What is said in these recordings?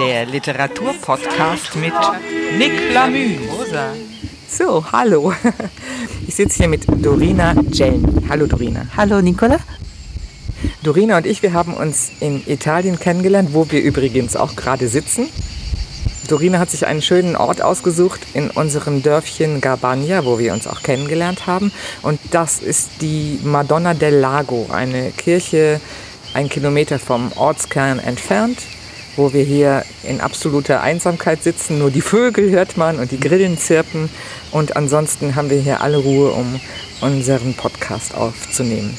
der Literaturpodcast mit Nick Lamü. So, hallo. Ich sitze hier mit Dorina Gelni. Hallo Dorina. Hallo Nicola. Dorina und ich, wir haben uns in Italien kennengelernt, wo wir übrigens auch gerade sitzen. Dorina hat sich einen schönen Ort ausgesucht in unserem Dörfchen Garbagna, wo wir uns auch kennengelernt haben. Und das ist die Madonna del Lago, eine Kirche ein Kilometer vom Ortskern entfernt, wo wir hier in absoluter Einsamkeit sitzen. Nur die Vögel hört man und die Grillen zirpen. Und ansonsten haben wir hier alle Ruhe, um unseren Podcast aufzunehmen.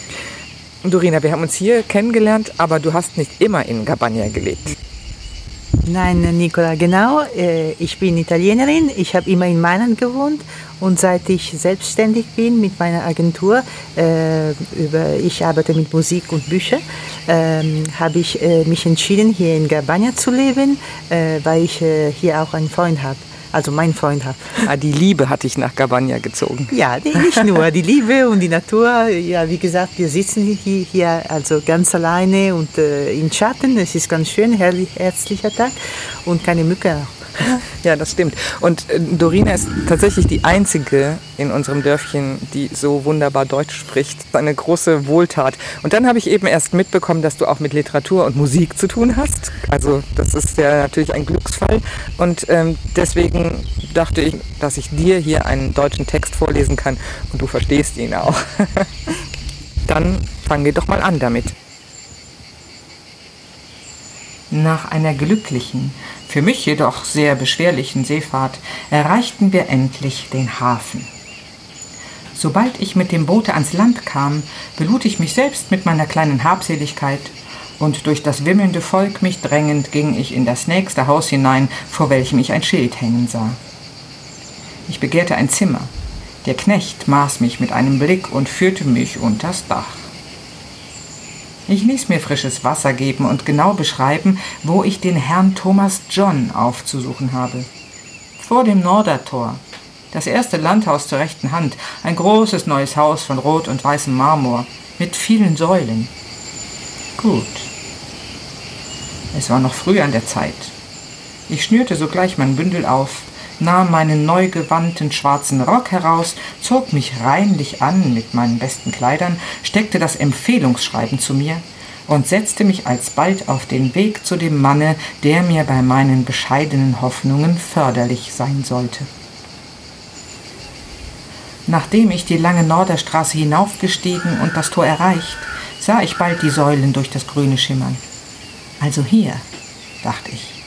Dorina, wir haben uns hier kennengelernt, aber du hast nicht immer in Garbagna gelebt. Nein, Nicola, genau. äh, Ich bin Italienerin. Ich habe immer in Mailand gewohnt und seit ich selbstständig bin mit meiner Agentur, äh, über, ich arbeite mit Musik und Büchern, ähm, habe ich äh, mich entschieden, hier in Garbagna zu leben, weil ich hier auch einen Freund habe. Also meinen Freund habe. Ah, die Liebe hat dich nach Garbagna gezogen. Ja, die, nicht nur die Liebe und die Natur. Ja, wie gesagt, wir sitzen hier, hier also ganz alleine und äh, im Schatten. Es ist ganz schön, herrlich, herzlicher Tag und keine Mücke. Ja, das stimmt. Und äh, Dorina ist tatsächlich die einzige in unserem Dörfchen, die so wunderbar Deutsch spricht. Eine große Wohltat. Und dann habe ich eben erst mitbekommen, dass du auch mit Literatur und Musik zu tun hast. Also das ist ja natürlich ein Glücksfall. Und ähm, deswegen dachte ich, dass ich dir hier einen deutschen Text vorlesen kann und du verstehst ihn auch. dann fangen wir doch mal an damit. Nach einer glücklichen, für mich jedoch sehr beschwerlichen Seefahrt erreichten wir endlich den Hafen. Sobald ich mit dem Boote ans Land kam, belud ich mich selbst mit meiner kleinen Habseligkeit, und durch das wimmelnde Volk mich drängend ging ich in das nächste Haus hinein, vor welchem ich ein Schild hängen sah. Ich begehrte ein Zimmer. Der Knecht maß mich mit einem Blick und führte mich unters Dach. Ich ließ mir frisches Wasser geben und genau beschreiben, wo ich den Herrn Thomas John aufzusuchen habe. Vor dem Nordertor. Das erste Landhaus zur rechten Hand, ein großes neues Haus von rot und weißem Marmor, mit vielen Säulen. Gut. Es war noch früh an der Zeit. Ich schnürte sogleich mein Bündel auf, nahm meinen neu gewandten schwarzen Rock heraus, zog mich reinlich an mit meinen besten Kleidern, steckte das Empfehlungsschreiben zu mir und setzte mich alsbald auf den Weg zu dem Manne, der mir bei meinen bescheidenen Hoffnungen förderlich sein sollte. Nachdem ich die lange Norderstraße hinaufgestiegen und das Tor erreicht, sah ich bald die Säulen durch das Grüne schimmern. Also hier, dachte ich.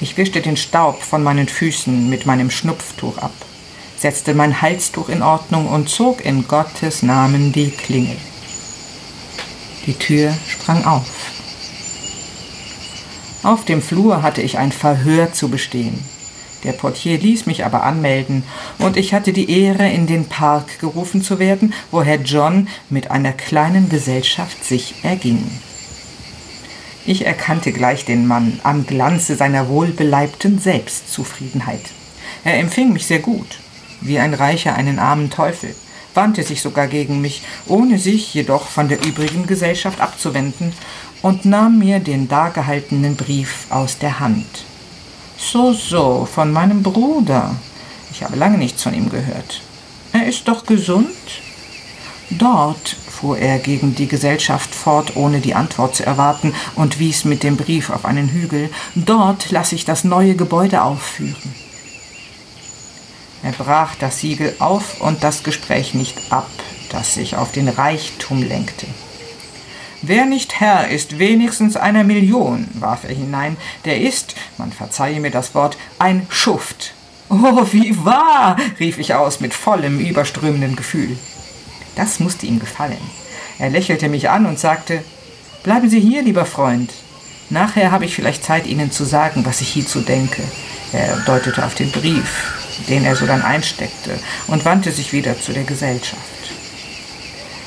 Ich wischte den Staub von meinen Füßen mit meinem Schnupftuch ab, setzte mein Halstuch in Ordnung und zog in Gottes Namen die Klingel. Die Tür sprang auf. Auf dem Flur hatte ich ein Verhör zu bestehen. Der Portier ließ mich aber anmelden, und ich hatte die Ehre, in den Park gerufen zu werden, wo Herr John mit einer kleinen Gesellschaft sich erging. Ich erkannte gleich den Mann am Glanze seiner wohlbeleibten Selbstzufriedenheit. Er empfing mich sehr gut, wie ein Reicher einen armen Teufel, wandte sich sogar gegen mich, ohne sich jedoch von der übrigen Gesellschaft abzuwenden, und nahm mir den dargehaltenen Brief aus der Hand. So, so, von meinem Bruder. Ich habe lange nichts von ihm gehört. Er ist doch gesund? Dort, fuhr er gegen die Gesellschaft fort, ohne die Antwort zu erwarten, und wies mit dem Brief auf einen Hügel, dort lasse ich das neue Gebäude aufführen. Er brach das Siegel auf und das Gespräch nicht ab, das sich auf den Reichtum lenkte. Wer nicht Herr ist wenigstens einer Million, warf er hinein, der ist, man verzeihe mir das Wort, ein Schuft. Oh, wie wahr, rief ich aus mit vollem, überströmenden Gefühl. Das musste ihm gefallen. Er lächelte mich an und sagte, Bleiben Sie hier, lieber Freund. Nachher habe ich vielleicht Zeit, Ihnen zu sagen, was ich hierzu denke. Er deutete auf den Brief, den er sodann einsteckte, und wandte sich wieder zu der Gesellschaft.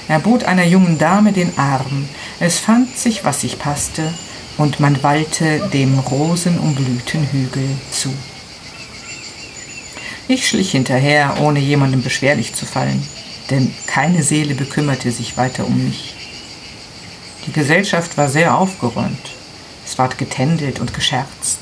Er bot einer jungen Dame den Arm, es fand sich, was sich passte, und man wallte dem rosenumblühten Hügel zu. Ich schlich hinterher, ohne jemandem beschwerlich zu fallen, denn keine Seele bekümmerte sich weiter um mich. Die Gesellschaft war sehr aufgeräumt. Es ward getändelt und gescherzt.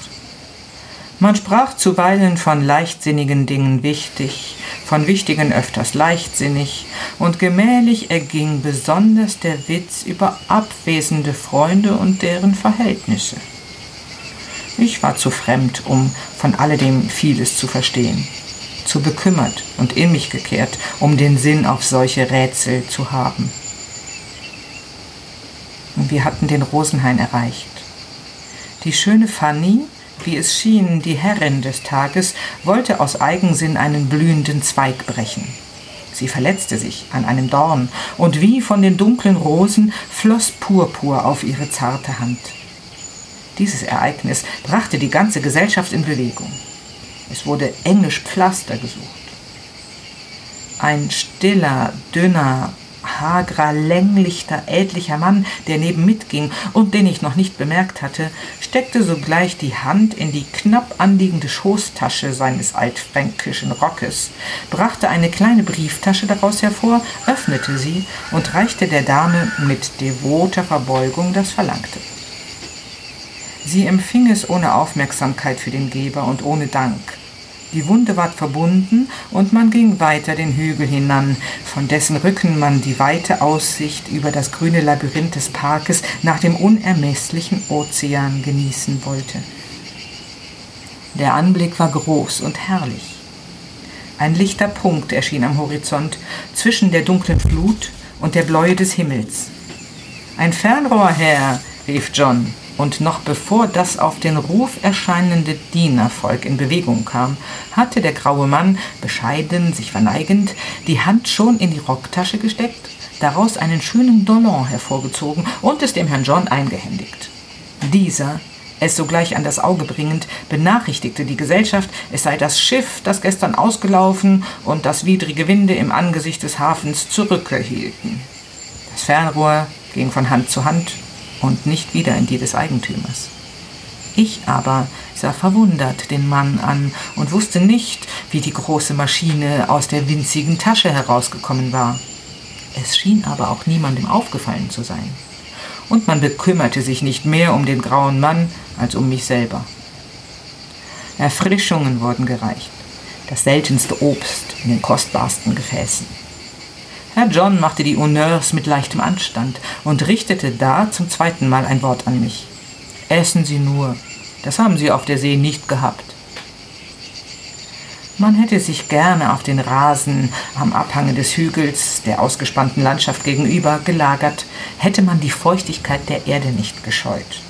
Man sprach zuweilen von leichtsinnigen Dingen wichtig, von wichtigen öfters leichtsinnig, und gemählich erging besonders der Witz über abwesende Freunde und deren Verhältnisse. Ich war zu fremd, um von alledem vieles zu verstehen, zu bekümmert und in mich gekehrt, um den Sinn auf solche Rätsel zu haben. Und wir hatten den Rosenhain erreicht. Die schöne Fanny, wie es schien, die Herrin des Tages, wollte aus Eigensinn einen blühenden Zweig brechen. Sie verletzte sich an einem Dorn, und wie von den dunklen Rosen floss Purpur auf ihre zarte Hand. Dieses Ereignis brachte die ganze Gesellschaft in Bewegung. Es wurde englisch Pflaster gesucht. Ein stiller, dünner, hagerer, länglichter, ältlicher Mann, der neben mitging und den ich noch nicht bemerkt hatte, steckte sogleich die Hand in die knapp anliegende Schoßtasche seines altfränkischen Rockes, brachte eine kleine Brieftasche daraus hervor, öffnete sie und reichte der Dame mit devoter Verbeugung das Verlangte. Sie empfing es ohne Aufmerksamkeit für den Geber und ohne Dank. Die Wunde ward verbunden und man ging weiter den Hügel hinan, von dessen Rücken man die weite Aussicht über das grüne Labyrinth des Parkes nach dem unermesslichen Ozean genießen wollte. Der Anblick war groß und herrlich. Ein lichter Punkt erschien am Horizont zwischen der dunklen Flut und der Bläue des Himmels. Ein Fernrohr, Herr, rief John, und noch bevor das auf den Ruf erscheinende Dienervolk in Bewegung kam, hatte der graue Mann, bescheiden sich verneigend, die Hand schon in die Rocktasche gesteckt, daraus einen schönen Dollon hervorgezogen und es dem Herrn John eingehändigt. Dieser, es sogleich an das Auge bringend, benachrichtigte die Gesellschaft, es sei das Schiff, das gestern ausgelaufen und das widrige Winde im Angesicht des Hafens zurückgehielten. Das Fernrohr ging von Hand zu Hand und nicht wieder in die des Eigentümers. Ich aber sah verwundert den Mann an und wusste nicht, wie die große Maschine aus der winzigen Tasche herausgekommen war. Es schien aber auch niemandem aufgefallen zu sein. Und man bekümmerte sich nicht mehr um den grauen Mann als um mich selber. Erfrischungen wurden gereicht, das seltenste Obst in den kostbarsten Gefäßen. Herr John machte die Honneurs mit leichtem Anstand und richtete da zum zweiten Mal ein Wort an mich. Essen Sie nur, das haben Sie auf der See nicht gehabt. Man hätte sich gerne auf den Rasen am Abhange des Hügels, der ausgespannten Landschaft gegenüber, gelagert, hätte man die Feuchtigkeit der Erde nicht gescheut.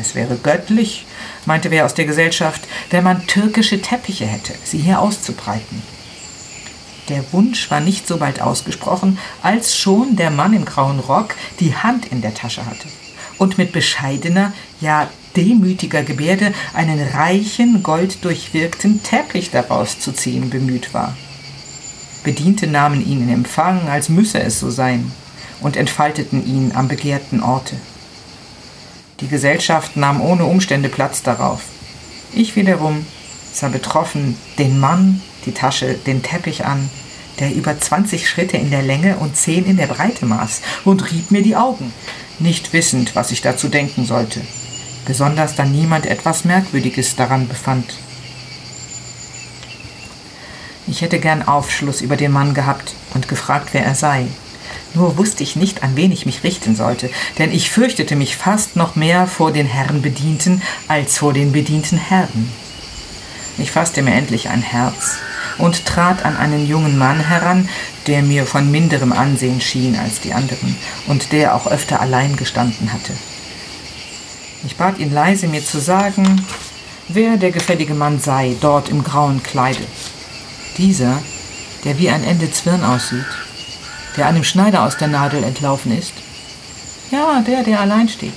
Es wäre göttlich, meinte wer aus der Gesellschaft, wenn man türkische Teppiche hätte, sie hier auszubreiten. Der Wunsch war nicht so bald ausgesprochen, als schon der Mann im grauen Rock die Hand in der Tasche hatte und mit bescheidener, ja demütiger Gebärde einen reichen, golddurchwirkten Teppich daraus zu ziehen bemüht war. Bediente nahmen ihn in Empfang, als müsse es so sein, und entfalteten ihn am begehrten Orte. Die Gesellschaft nahm ohne Umstände Platz darauf. Ich wiederum sah betroffen den Mann die Tasche den Teppich an, der über 20 Schritte in der Länge und 10 in der Breite maß, und rieb mir die Augen, nicht wissend, was ich dazu denken sollte, besonders da niemand etwas Merkwürdiges daran befand. Ich hätte gern Aufschluss über den Mann gehabt und gefragt, wer er sei. Nur wusste ich nicht, an wen ich mich richten sollte, denn ich fürchtete mich fast noch mehr vor den Herren Bedienten als vor den bedienten Herren. Ich fasste mir endlich ein Herz und trat an einen jungen Mann heran, der mir von minderem Ansehen schien als die anderen und der auch öfter allein gestanden hatte. Ich bat ihn leise, mir zu sagen, wer der gefällige Mann sei, dort im grauen Kleide. Dieser, der wie ein Ende Zwirn aussieht, der einem Schneider aus der Nadel entlaufen ist. Ja, der, der allein steht.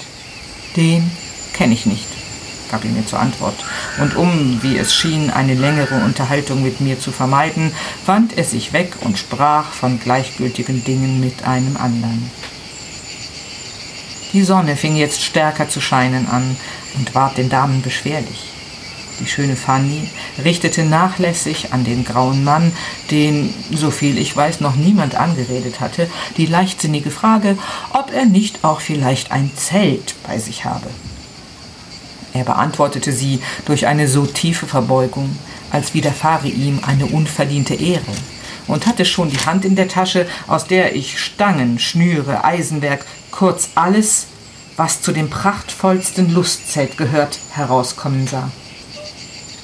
Den kenne ich nicht gab er mir zur Antwort. Und um, wie es schien, eine längere Unterhaltung mit mir zu vermeiden, wand er sich weg und sprach von gleichgültigen Dingen mit einem anderen. Die Sonne fing jetzt stärker zu scheinen an und ward den Damen beschwerlich. Die schöne Fanny richtete nachlässig an den grauen Mann, den, soviel ich weiß, noch niemand angeredet hatte, die leichtsinnige Frage, ob er nicht auch vielleicht ein Zelt bei sich habe. Er beantwortete sie durch eine so tiefe Verbeugung, als widerfahre ihm eine unverdiente Ehre, und hatte schon die Hand in der Tasche, aus der ich Stangen, Schnüre, Eisenwerk, kurz alles, was zu dem prachtvollsten Lustzelt gehört, herauskommen sah.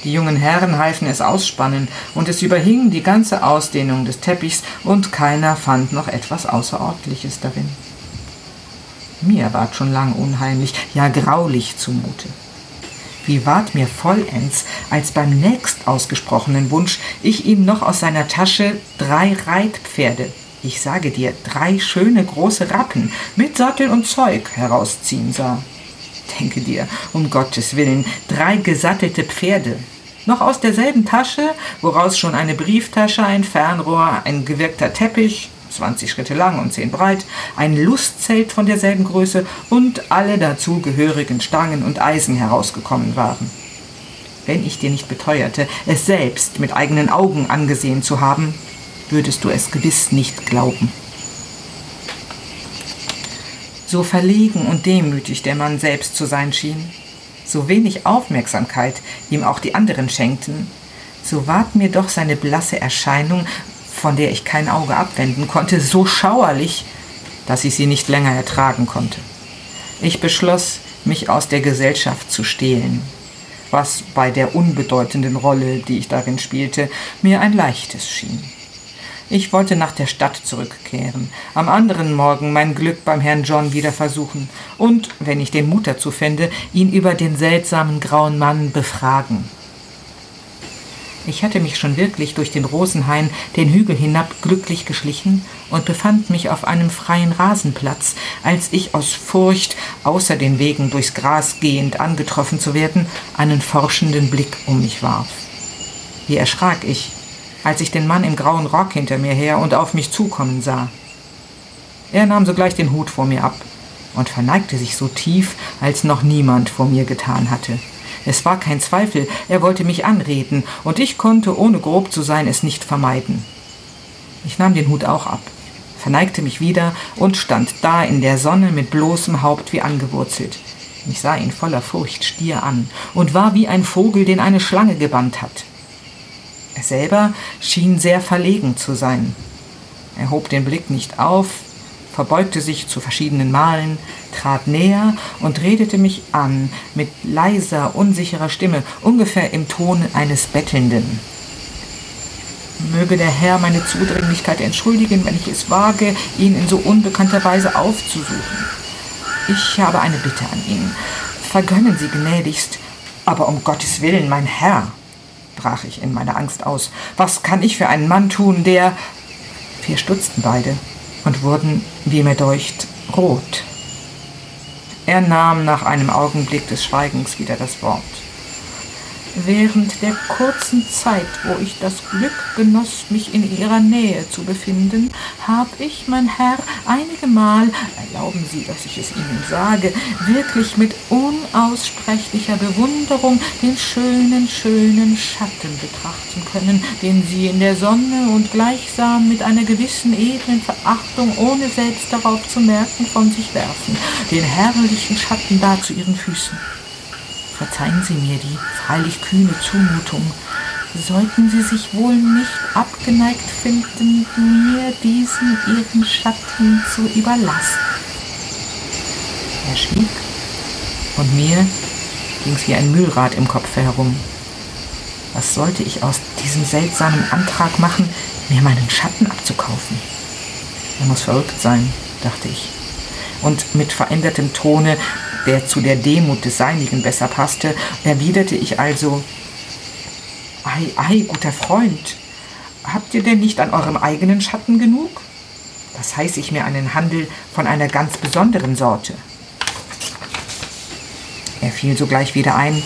Die jungen Herren halfen es ausspannen, und es überhing die ganze Ausdehnung des Teppichs, und keiner fand noch etwas Außerordentliches darin. Mir ward schon lang unheimlich, ja graulich zumute. Wie ward mir vollends, als beim nächst ausgesprochenen Wunsch ich ihm noch aus seiner Tasche drei Reitpferde, ich sage dir, drei schöne große Rappen mit Sattel und Zeug herausziehen sah. Denke dir, um Gottes Willen, drei gesattelte Pferde. Noch aus derselben Tasche, woraus schon eine Brieftasche, ein Fernrohr, ein gewirkter Teppich, 20 Schritte lang und 10 breit, ein Lustzelt von derselben Größe und alle dazu gehörigen Stangen und Eisen herausgekommen waren. Wenn ich dir nicht beteuerte, es selbst mit eigenen Augen angesehen zu haben, würdest du es gewiss nicht glauben. So verlegen und demütig der Mann selbst zu sein schien, so wenig Aufmerksamkeit ihm auch die anderen schenkten, so ward mir doch seine blasse Erscheinung von der ich kein Auge abwenden konnte, so schauerlich, dass ich sie nicht länger ertragen konnte. Ich beschloss, mich aus der Gesellschaft zu stehlen, was bei der unbedeutenden Rolle, die ich darin spielte, mir ein leichtes schien. Ich wollte nach der Stadt zurückkehren, am anderen Morgen mein Glück beim Herrn John wieder versuchen und, wenn ich den Mut dazu fände, ihn über den seltsamen grauen Mann befragen. Ich hatte mich schon wirklich durch den Rosenhain den Hügel hinab glücklich geschlichen und befand mich auf einem freien Rasenplatz, als ich aus Furcht, außer den Wegen durchs Gras gehend angetroffen zu werden, einen forschenden Blick um mich warf. Wie erschrak ich, als ich den Mann im grauen Rock hinter mir her und auf mich zukommen sah. Er nahm sogleich den Hut vor mir ab und verneigte sich so tief, als noch niemand vor mir getan hatte. Es war kein Zweifel, er wollte mich anreden, und ich konnte, ohne grob zu sein, es nicht vermeiden. Ich nahm den Hut auch ab, verneigte mich wieder und stand da in der Sonne mit bloßem Haupt wie angewurzelt. Ich sah ihn voller Furcht stier an und war wie ein Vogel, den eine Schlange gebannt hat. Er selber schien sehr verlegen zu sein. Er hob den Blick nicht auf, verbeugte sich zu verschiedenen Malen, trat näher und redete mich an mit leiser, unsicherer Stimme, ungefähr im Ton eines Bettelnden. Möge der Herr meine Zudringlichkeit entschuldigen, wenn ich es wage, ihn in so unbekannter Weise aufzusuchen. Ich habe eine Bitte an ihn. Vergönnen Sie gnädigst, aber um Gottes Willen, mein Herr, brach ich in meiner Angst aus, was kann ich für einen Mann tun, der. Wir stutzten beide und wurden, wie mir deucht, rot. Er nahm nach einem Augenblick des Schweigens wieder das Wort. Während der kurzen Zeit, wo ich das Glück genoss, mich in Ihrer Nähe zu befinden, habe ich, mein Herr, einige Mal, erlauben Sie, dass ich es Ihnen sage, wirklich mit unaussprechlicher Bewunderung den schönen, schönen Schatten betrachten können, den Sie in der Sonne und gleichsam mit einer gewissen edlen Verachtung, ohne selbst darauf zu merken, von sich werfen, den herrlichen Schatten da zu Ihren Füßen. Verzeihen Sie mir die freilich kühne Zumutung. Sollten Sie sich wohl nicht abgeneigt finden, mir diesen Ihren Schatten zu überlassen? Er schwieg, und mir ging's wie ein Mühlrad im Kopf herum. Was sollte ich aus diesem seltsamen Antrag machen, mir meinen Schatten abzukaufen? Er muss verrückt sein, dachte ich. Und mit verändertem Tone der zu der Demut des Seinigen besser passte, erwiderte ich also, Ei, ei, guter Freund, habt ihr denn nicht an eurem eigenen Schatten genug? Das heiße ich mir einen Handel von einer ganz besonderen Sorte. Er fiel sogleich wieder ein.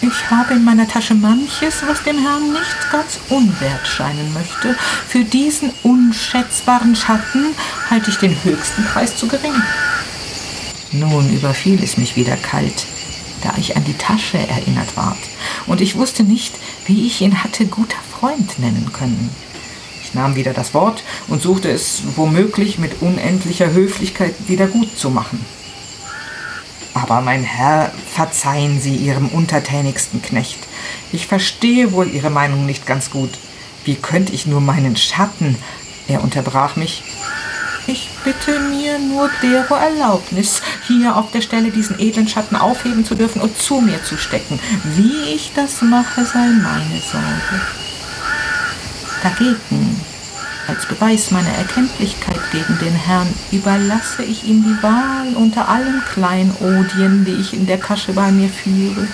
Ich habe in meiner Tasche manches, was dem Herrn nicht ganz unwert scheinen möchte. Für diesen unschätzbaren Schatten halte ich den höchsten Preis zu gering. Nun überfiel es mich wieder kalt, da ich an die Tasche erinnert ward, und ich wusste nicht, wie ich ihn hatte guter Freund nennen können. Ich nahm wieder das Wort und suchte es womöglich mit unendlicher Höflichkeit wieder gut zu machen. Aber mein Herr, verzeihen Sie Ihrem untertänigsten Knecht. Ich verstehe wohl Ihre Meinung nicht ganz gut. Wie könnte ich nur meinen Schatten? Er unterbrach mich. Ich bitte mir nur dero Erlaubnis, hier auf der Stelle diesen edlen Schatten aufheben zu dürfen und zu mir zu stecken. Wie ich das mache, sei meine Sorge. Dagegen, als Beweis meiner Erkenntlichkeit gegen den Herrn, überlasse ich ihm die Wahl unter allen Kleinodien, die ich in der Tasche bei mir führe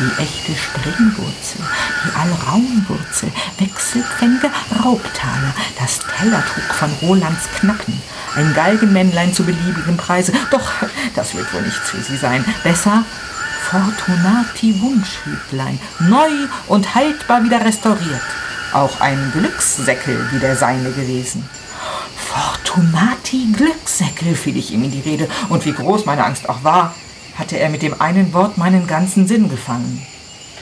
die echte Springwurzel, die Alraunwurzel, wechselpfennige Raubtaler, das Tellertuch von Rolands Knacken, ein Galgenmännlein zu beliebigem Preise. Doch, das wird wohl nichts für Sie sein. Besser Fortunati Wunschhütlein, neu und haltbar wieder restauriert. Auch ein Glückssäckel wie der seine gewesen. Fortunati Glückssäckel, fiel ich ihm in die Rede, und wie groß meine Angst auch war, hatte er mit dem einen Wort meinen ganzen Sinn gefangen.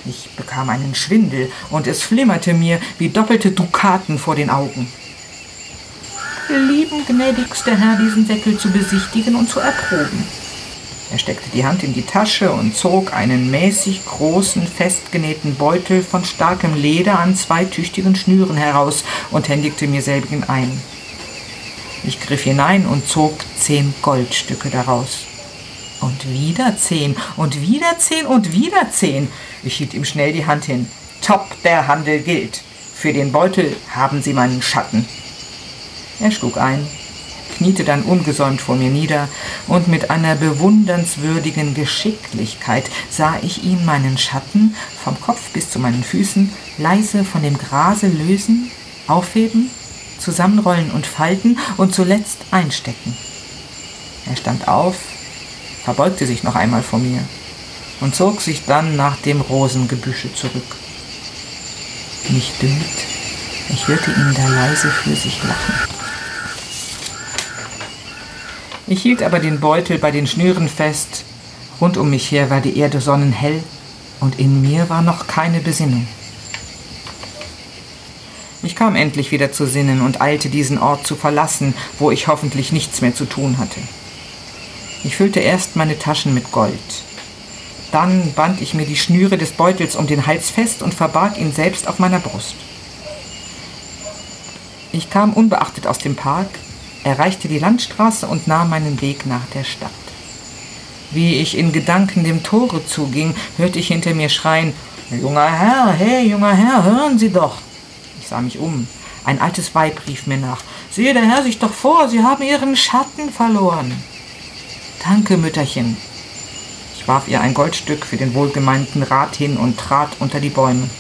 Ich bekam einen Schwindel und es flimmerte mir wie doppelte Dukaten vor den Augen. Lieben gnädigster Herr, diesen Säckel zu besichtigen und zu erproben. Er steckte die Hand in die Tasche und zog einen mäßig großen, festgenähten Beutel von starkem Leder an zwei tüchtigen Schnüren heraus und händigte mir selbigen ein. Ich griff hinein und zog zehn Goldstücke daraus. Und wieder zehn und wieder zehn und wieder zehn. Ich hielt ihm schnell die Hand hin. Top, der Handel gilt. Für den Beutel haben Sie meinen Schatten. Er schlug ein, kniete dann ungesäumt vor mir nieder, und mit einer bewundernswürdigen Geschicklichkeit sah ich ihn meinen Schatten vom Kopf bis zu meinen Füßen leise von dem Grase lösen, aufheben, zusammenrollen und falten und zuletzt einstecken. Er stand auf, verbeugte sich noch einmal vor mir und zog sich dann nach dem Rosengebüsche zurück. Mich dünkt, ich hörte ihn da leise für sich lachen. Ich hielt aber den Beutel bei den Schnüren fest. Rund um mich her war die Erde sonnenhell und in mir war noch keine Besinnung. Ich kam endlich wieder zu Sinnen und eilte diesen Ort zu verlassen, wo ich hoffentlich nichts mehr zu tun hatte. Ich füllte erst meine Taschen mit Gold. Dann band ich mir die Schnüre des Beutels um den Hals fest und verbarg ihn selbst auf meiner Brust. Ich kam unbeachtet aus dem Park, erreichte die Landstraße und nahm meinen Weg nach der Stadt. Wie ich in Gedanken dem Tore zuging, hörte ich hinter mir schreien, Junger Herr, hey, junger Herr, hören Sie doch. Ich sah mich um. Ein altes Weib rief mir nach. Sehe der Herr sich doch vor, Sie haben Ihren Schatten verloren. Danke, Mütterchen. Ich warf ihr ein Goldstück für den wohlgemeinten Rat hin und trat unter die Bäume.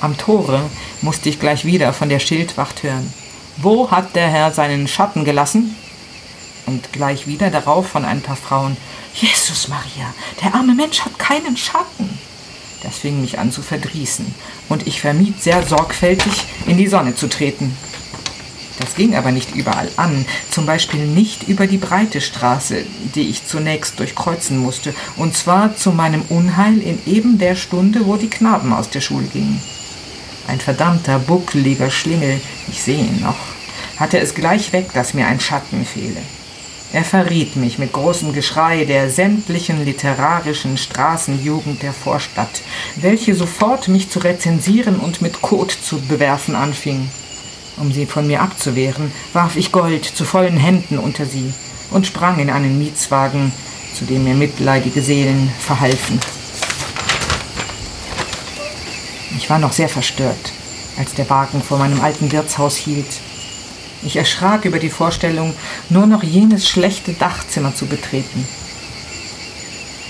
Am Tore musste ich gleich wieder von der Schildwacht hören. Wo hat der Herr seinen Schatten gelassen? Und gleich wieder darauf von ein paar Frauen. Jesus Maria, der arme Mensch hat keinen Schatten. Das fing mich an zu verdrießen, und ich vermied sehr sorgfältig, in die Sonne zu treten. Das ging aber nicht überall an, zum Beispiel nicht über die breite Straße, die ich zunächst durchkreuzen musste, und zwar zu meinem Unheil in eben der Stunde, wo die Knaben aus der Schule gingen. Ein verdammter, buckeliger Schlingel, ich sehe ihn noch, hatte es gleich weg, dass mir ein Schatten fehle. Er verriet mich mit großem Geschrei der sämtlichen literarischen Straßenjugend der Vorstadt, welche sofort mich zu rezensieren und mit Kot zu bewerfen anfing. Um sie von mir abzuwehren, warf ich Gold zu vollen Händen unter sie und sprang in einen Mietswagen, zu dem mir mitleidige Seelen verhalfen. Ich war noch sehr verstört, als der Wagen vor meinem alten Wirtshaus hielt. Ich erschrak über die Vorstellung, nur noch jenes schlechte Dachzimmer zu betreten.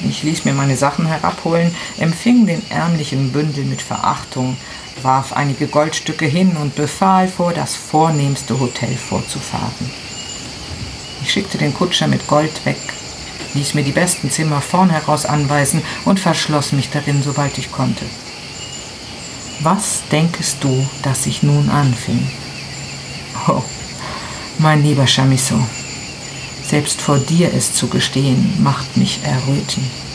Ich ließ mir meine Sachen herabholen, empfing den ärmlichen Bündel mit Verachtung, warf einige Goldstücke hin und befahl, vor das vornehmste Hotel vorzufahren. Ich schickte den Kutscher mit Gold weg, ließ mir die besten Zimmer vorn heraus anweisen und verschloss mich darin, sobald ich konnte. Was denkest du, dass ich nun anfing? Oh, mein lieber Chamisso, selbst vor dir es zu gestehen, macht mich erröten.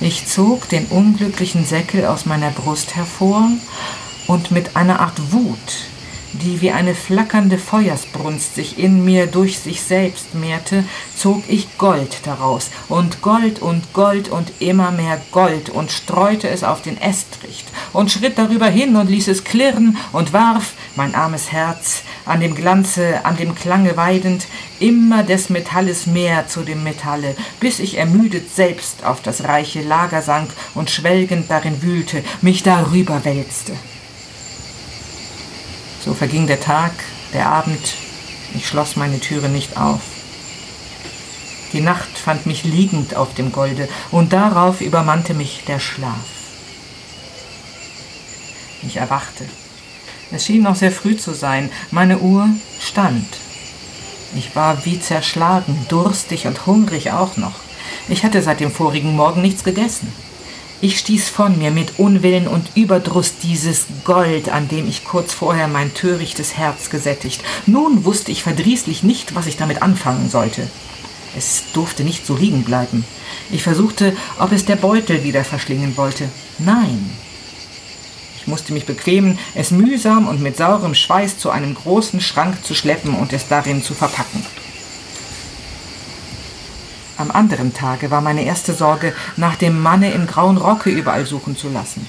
Ich zog den unglücklichen Säckel aus meiner Brust hervor und mit einer Art Wut, die wie eine flackernde Feuersbrunst sich in mir durch sich selbst mehrte, zog ich Gold daraus. Und Gold und Gold und immer mehr Gold und streute es auf den Estricht und schritt darüber hin und ließ es klirren und warf, mein armes Herz, an dem Glanze, an dem Klange weidend, immer des Metalles mehr zu dem Metalle, bis ich ermüdet selbst auf das reiche Lager sank und schwelgend darin wühlte, mich darüber wälzte. So verging der Tag, der Abend, ich schloss meine Türe nicht auf. Die Nacht fand mich liegend auf dem Golde, und darauf übermannte mich der Schlaf. Ich erwachte. Es schien noch sehr früh zu sein. Meine Uhr stand. Ich war wie zerschlagen, durstig und hungrig auch noch. Ich hatte seit dem vorigen Morgen nichts gegessen. Ich stieß von mir mit Unwillen und Überdruss dieses Gold, an dem ich kurz vorher mein törichtes Herz gesättigt. Nun wusste ich verdrießlich nicht, was ich damit anfangen sollte. Es durfte nicht so liegen bleiben. Ich versuchte, ob es der Beutel wieder verschlingen wollte. Nein. Musste mich bequemen, es mühsam und mit saurem Schweiß zu einem großen Schrank zu schleppen und es darin zu verpacken. Am anderen Tage war meine erste Sorge, nach dem Manne im grauen Rocke überall suchen zu lassen.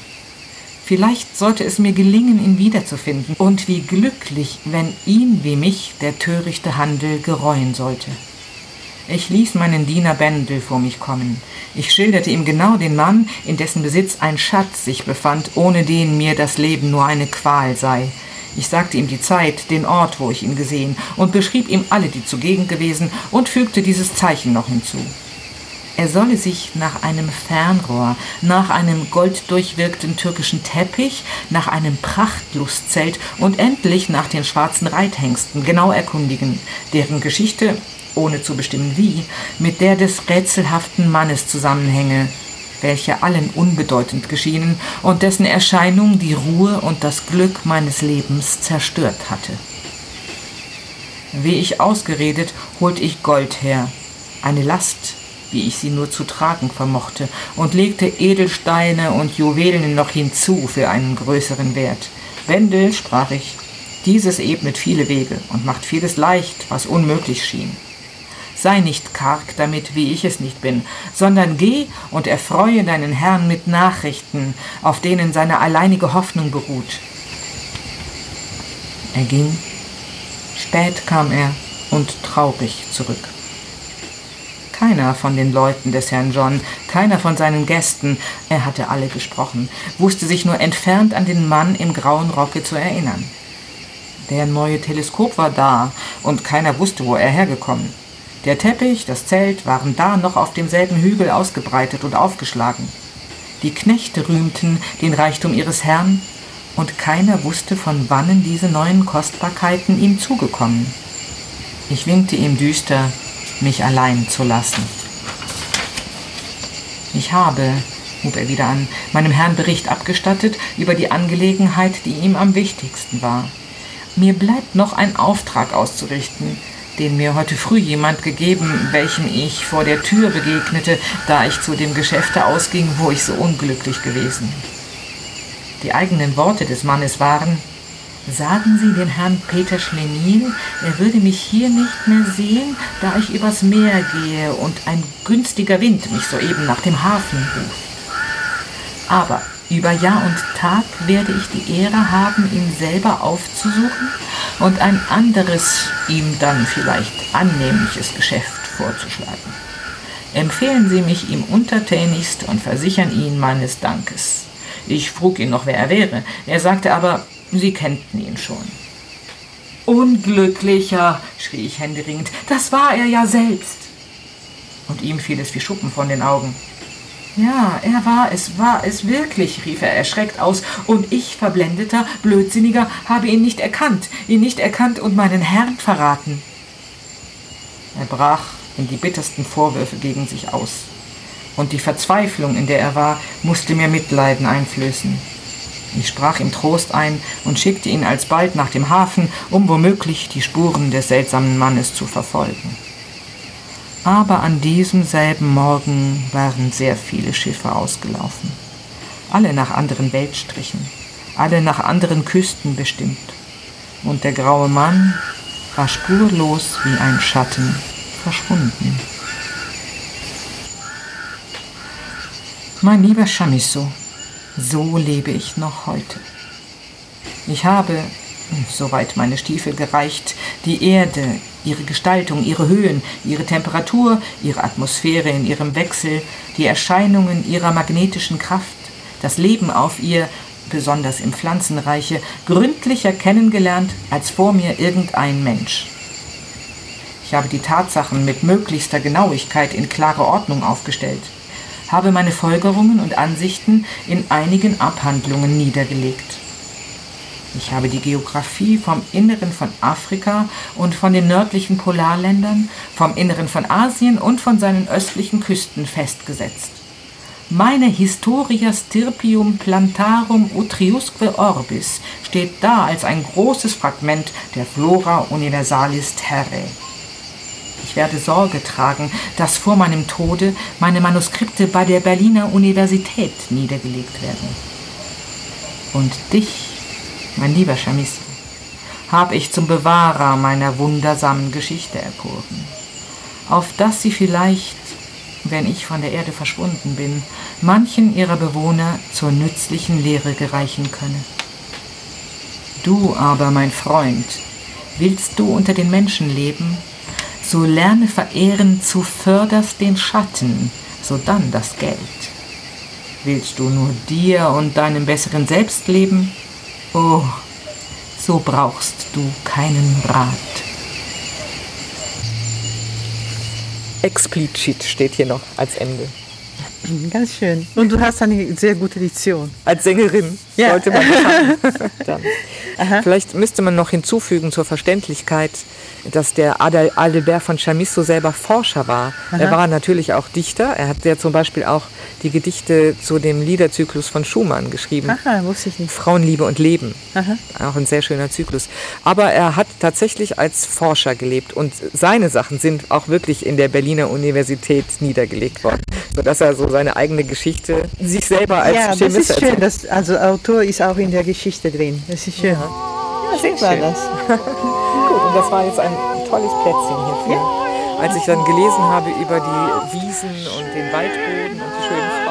Vielleicht sollte es mir gelingen, ihn wiederzufinden, und wie glücklich, wenn ihn wie mich der törichte Handel gereuen sollte. Ich ließ meinen Diener Bendel vor mich kommen. Ich schilderte ihm genau den Mann, in dessen Besitz ein Schatz sich befand, ohne den mir das Leben nur eine Qual sei. Ich sagte ihm die Zeit, den Ort, wo ich ihn gesehen, und beschrieb ihm alle, die zugegen gewesen, und fügte dieses Zeichen noch hinzu. Er solle sich nach einem Fernrohr, nach einem golddurchwirkten türkischen Teppich, nach einem Prachtlustzelt und endlich nach den schwarzen Reithengsten genau erkundigen, deren Geschichte, ohne zu bestimmen wie, mit der des rätselhaften Mannes zusammenhänge, welche allen unbedeutend geschienen und dessen Erscheinung die Ruhe und das Glück meines Lebens zerstört hatte. Wie ich ausgeredet, holte ich Gold her, eine Last, wie ich sie nur zu tragen vermochte, und legte Edelsteine und Juwelen noch hinzu für einen größeren Wert. Wendel, sprach ich, dieses ebnet viele Wege und macht vieles leicht, was unmöglich schien. Sei nicht karg damit, wie ich es nicht bin, sondern geh und erfreue deinen Herrn mit Nachrichten, auf denen seine alleinige Hoffnung beruht. Er ging, spät kam er und traurig zurück. Keiner von den Leuten des Herrn John, keiner von seinen Gästen, er hatte alle gesprochen, wusste sich nur entfernt an den Mann im grauen Rocke zu erinnern. Der neue Teleskop war da, und keiner wusste, wo er hergekommen. Der Teppich, das Zelt waren da noch auf demselben Hügel ausgebreitet und aufgeschlagen. Die Knechte rühmten den Reichtum ihres Herrn, und keiner wusste, von wannen diese neuen Kostbarkeiten ihm zugekommen. Ich winkte ihm düster, mich allein zu lassen. Ich habe, hub er wieder an, meinem Herrn Bericht abgestattet über die Angelegenheit, die ihm am wichtigsten war. Mir bleibt noch ein Auftrag auszurichten, den mir heute früh jemand gegeben, welchem ich vor der Tür begegnete, da ich zu dem Geschäfte ausging, wo ich so unglücklich gewesen. Die eigenen Worte des Mannes waren Sagen Sie den Herrn Peter Schlenil, er würde mich hier nicht mehr sehen, da ich übers Meer gehe und ein günstiger Wind mich soeben nach dem Hafen ruft. Aber über Jahr und Tag werde ich die Ehre haben, ihn selber aufzusuchen und ein anderes, ihm dann vielleicht annehmliches Geschäft vorzuschlagen. Empfehlen Sie mich ihm untertänigst und versichern ihn meines Dankes. Ich frug ihn noch, wer er wäre. Er sagte aber, Sie kennten ihn schon. Unglücklicher, schrie ich händeringend, das war er ja selbst. Und ihm fiel es wie Schuppen von den Augen. Ja, er war es, war es wirklich, rief er erschreckt aus, und ich, verblendeter, blödsinniger, habe ihn nicht erkannt, ihn nicht erkannt und meinen Herrn verraten. Er brach in die bittersten Vorwürfe gegen sich aus, und die Verzweiflung, in der er war, musste mir Mitleiden einflößen. Ich sprach ihm Trost ein und schickte ihn alsbald nach dem Hafen, um womöglich die Spuren des seltsamen Mannes zu verfolgen. Aber an diesem selben Morgen waren sehr viele Schiffe ausgelaufen, alle nach anderen Weltstrichen, alle nach anderen Küsten bestimmt. und der graue Mann war spurlos wie ein Schatten verschwunden. Mein lieber Chamisso, so lebe ich noch heute. Ich habe, soweit meine Stiefel gereicht, die Erde, ihre Gestaltung, ihre Höhen, ihre Temperatur, ihre Atmosphäre in ihrem Wechsel, die Erscheinungen ihrer magnetischen Kraft, das Leben auf ihr, besonders im Pflanzenreiche, gründlicher kennengelernt als vor mir irgendein Mensch. Ich habe die Tatsachen mit möglichster Genauigkeit in klare Ordnung aufgestellt, habe meine Folgerungen und Ansichten in einigen Abhandlungen niedergelegt. Ich habe die Geographie vom Inneren von Afrika und von den nördlichen Polarländern, vom Inneren von Asien und von seinen östlichen Küsten festgesetzt. Meine Historia Stirpium Plantarum Utriusque Orbis steht da als ein großes Fragment der Flora Universalis Terrae. Ich werde Sorge tragen, dass vor meinem Tode meine Manuskripte bei der Berliner Universität niedergelegt werden. Und dich, mein lieber Chamisso, habe ich zum Bewahrer meiner wundersamen Geschichte erkoren, auf dass sie vielleicht wenn ich von der Erde verschwunden bin, manchen ihrer Bewohner zur nützlichen Lehre gereichen könne. Du aber, mein Freund, willst du unter den Menschen leben, so lerne verehren zu förderst den Schatten, sodann das Geld. Willst du nur dir und deinem besseren Selbst leben? Oh, so brauchst du keinen Rat. Explizit steht hier noch als Ende. Ganz schön. Und du hast eine sehr gute Diction. Als Sängerin Ja. sollte man Dann. Vielleicht müsste man noch hinzufügen zur Verständlichkeit, dass der Adel Adalbert von Chamisso selber Forscher war. Er war natürlich auch Dichter. Er hat ja zum Beispiel auch die Gedichte zu dem Liederzyklus von Schumann geschrieben. Aha, wusste ich nicht. Frauenliebe und Leben. Aha. Auch ein sehr schöner Zyklus. Aber er hat tatsächlich als Forscher gelebt und seine Sachen sind auch wirklich in der Berliner Universität niedergelegt worden, sodass er so seine eigene Geschichte sich selber als ja, das Chemist ist schön. erzählt. Das, also Autor ist auch in der Geschichte drin. Das ist schön. Ja, sehr war schön. das. Gut, und das war jetzt ein tolles Plätzchen hierfür. Als ich dann gelesen habe über die Wiesen und den Waldboden und die schönen Frauen.